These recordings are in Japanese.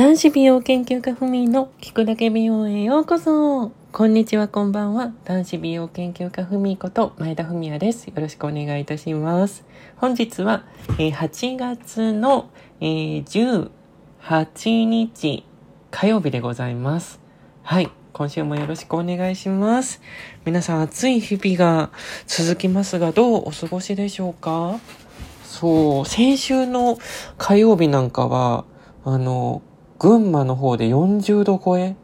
男子美容研究家ふみの聞くだけ美容へようこそ。こんにちは、こんばんは。男子美容研究家ふみこと前田文也です。よろしくお願いいたします。本日は、え、8月の、え、18日火曜日でございます。はい。今週もよろしくお願いします。皆さん暑い日々が続きますが、どうお過ごしでしょうか？そう、先週の火曜日なんかは、あの、群馬の方で40度超え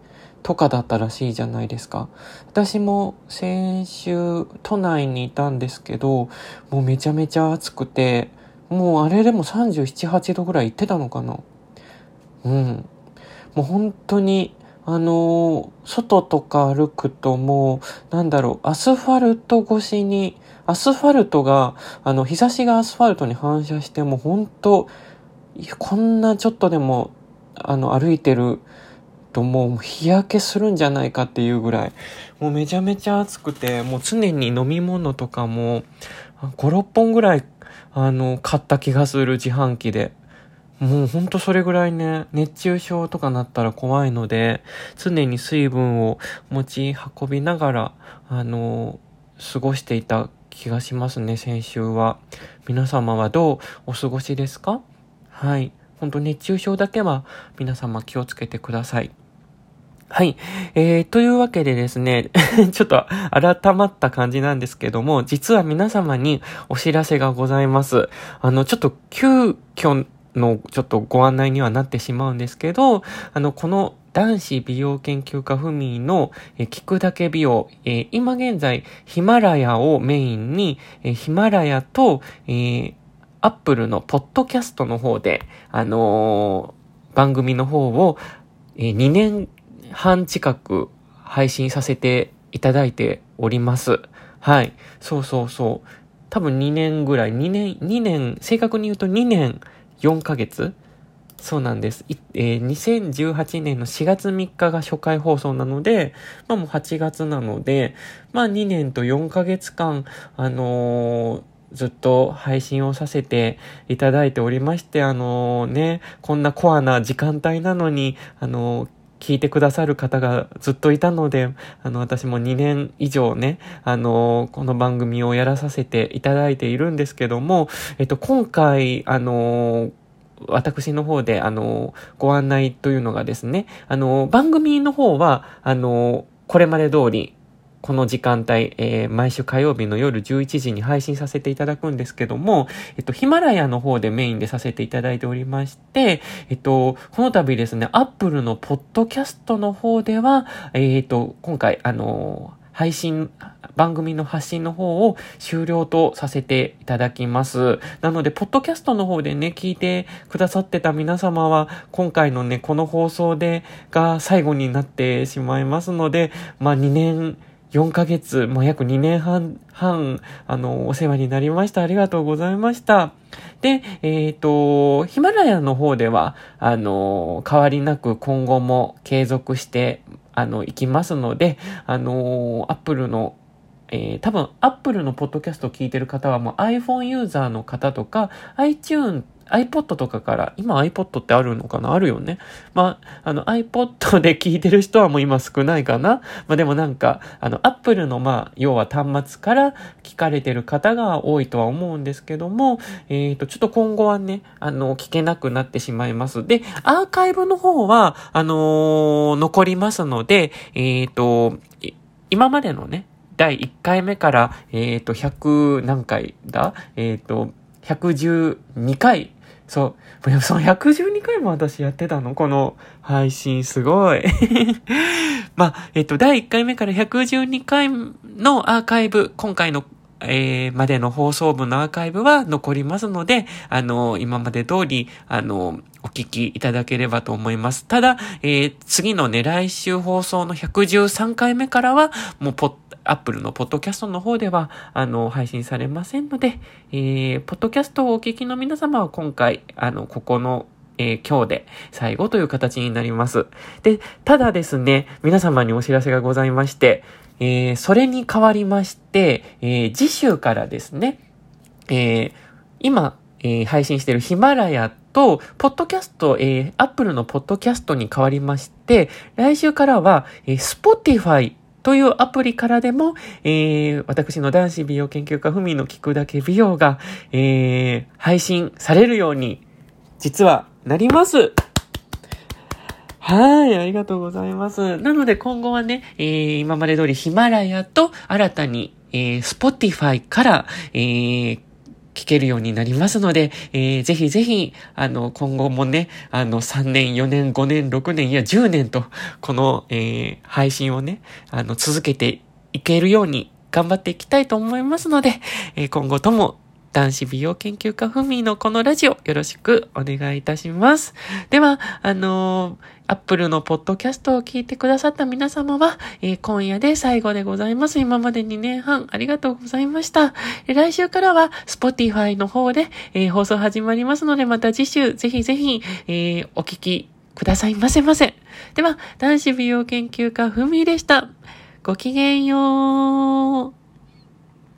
とかだったらしいじゃないですか。私も先週都内にいたんですけど、もうめちゃめちゃ暑くて、もうあれでも37、8度ぐらい行ってたのかな。うん。もう本当に、あの外とか歩くともう、なんだろう、アスファルト越しに、アスファルトが、あの、日差しがアスファルトに反射しても本当こんなちょっとでもあの、歩いてるともう日焼けするんじゃないかっていうぐらい、もうめちゃめちゃ暑くて、もう常に飲み物とかも、5、6本ぐらい、あの、買った気がする自販機で。もうほんとそれぐらいね、熱中症とかなったら怖いので、常に水分を持ち運びながら、あの、過ごしていた気がしますね、先週は。皆様はどうお過ごしですか？はい。本当熱中症だけは皆様気をつけてください。はい。えー、というわけでですね、ちょっと改まった感じなんですけども、実は皆様にお知らせがございます。あの、ちょっと急遽のちょっとご案内にはなってしまうんですけど、あの、この男子美容研究家ふみの、え聞くだけ美容、えー、今現在ヒマラヤをメインに、え、ヒマラヤと、えーアップルのポッドキャストの方で、あのー、番組の方を、えー、2年半近く配信させていただいております。はい。そうそうそう。多分2年ぐらい、2年、2年、正確に言うと2年4ヶ月そうなんです。えー、2018年の4月3日が初回放送なので、まあもう8月なので、まあ2年と4ヶ月間、あのーずっと配信をさせていただいておりまして、あのね、こんなコアな時間帯なのに、あの聞いてくださる方がずっといたので、あの、私も2年以上ね、あの、この番組をやらさせていただいているんですけども、えっと、今回、あの、私の方で、あの、ご案内というのがですね、あの、番組の方は、あの、これまで通り、この時間帯、えー、毎週火曜日の夜11時に配信させていただくんですけども、えっと、ヒマラヤの方でメインでさせていただいておりまして、えっと、この度ですね、アップルのポッドキャストの方では、えー、っと、今回、あの配信、番組の発信の方を終了とさせていただきます。なので、ポッドキャストの方でね、聞いてくださってた皆様は、今回のね、この放送で、が最後になってしまいますので、まあ2年、4ヶ月、もう約2年半、半、あの、お世話になりました。ありがとうございました。で、えっ、ー、と、ヒマラヤの方では、あの、変わりなく今後も継続して、あの、いきますので、あの、アップルのえー、多分、アップルのポッドキャストを聞いてる方はもう iPhone ユーザーの方とか、iTune iPod とかから、今 iPod ってあるのかな？あるよね。まあ、あの iPod で聞いてる人はもう今少ないかな？まあでもなんか、あの Apple のまあ、要は端末から聞かれてる方が多いとは思うんですけども、えっ、ー、と、ちょっと今後はね、あの、聞けなくなってしまいます。で、アーカイブの方は、あのー、残りますので、えっ、ー、と、今までのね、第1回目から、えっ、と、100何回だ？えっ、と、112回そう。その112回も私やってたの？この配信すごい。まあ、えっと、第1回目から112回のアーカイブ、今回のえー、までの放送部のアーカイブは残りますので、あの、今まで通り、あの、お聞きいただければと思います。ただ、えー、次のね、来週放送の113回目からは、もうポッアップルのポッドキャストの方では、あの、配信されませんので、えー、ポッドキャストをお聞きの皆様は今回、あの、ここのえー、今日で最後という形になります。で、ただですね、皆様にお知らせがございまして、えー、それに代わりまして、えー、次週からですね、えー、今、えー、配信しているヒマラヤと、ポッドキャスト、えー、アップルのポッドキャストに変わりまして、来週からは、えー、Spotify というアプリからでも、えー、私の男子美容研究家ふみの聞くだけ美容が、えー、配信されるように、実はなります。はい、ありがとうございます。なので今後はね、えー、今まで通りヒマラヤと新たに、えー、Spotify から、えー、聞けるようになりますので、えー、ぜひぜひ、あの、今後もね、あの、3年、4年、5年、6年、いや、10年と、この、えー、配信をね、あの、続けていけるように頑張っていきたいと思いますので、えー、今後とも男子美容研究家ふみのこのラジオよろしくお願いいたします。では、あのー、アップルのポッドキャストを聞いてくださった皆様は、えー、今夜で最後でございます。今まで2年半ありがとうございました。えー、来週からは Spotify の方で、えー、放送始まりますので、また次週ぜひぜひ、えー、お聞きくださいませませ。では、男子美容研究家ふみでした。ごきげんよう。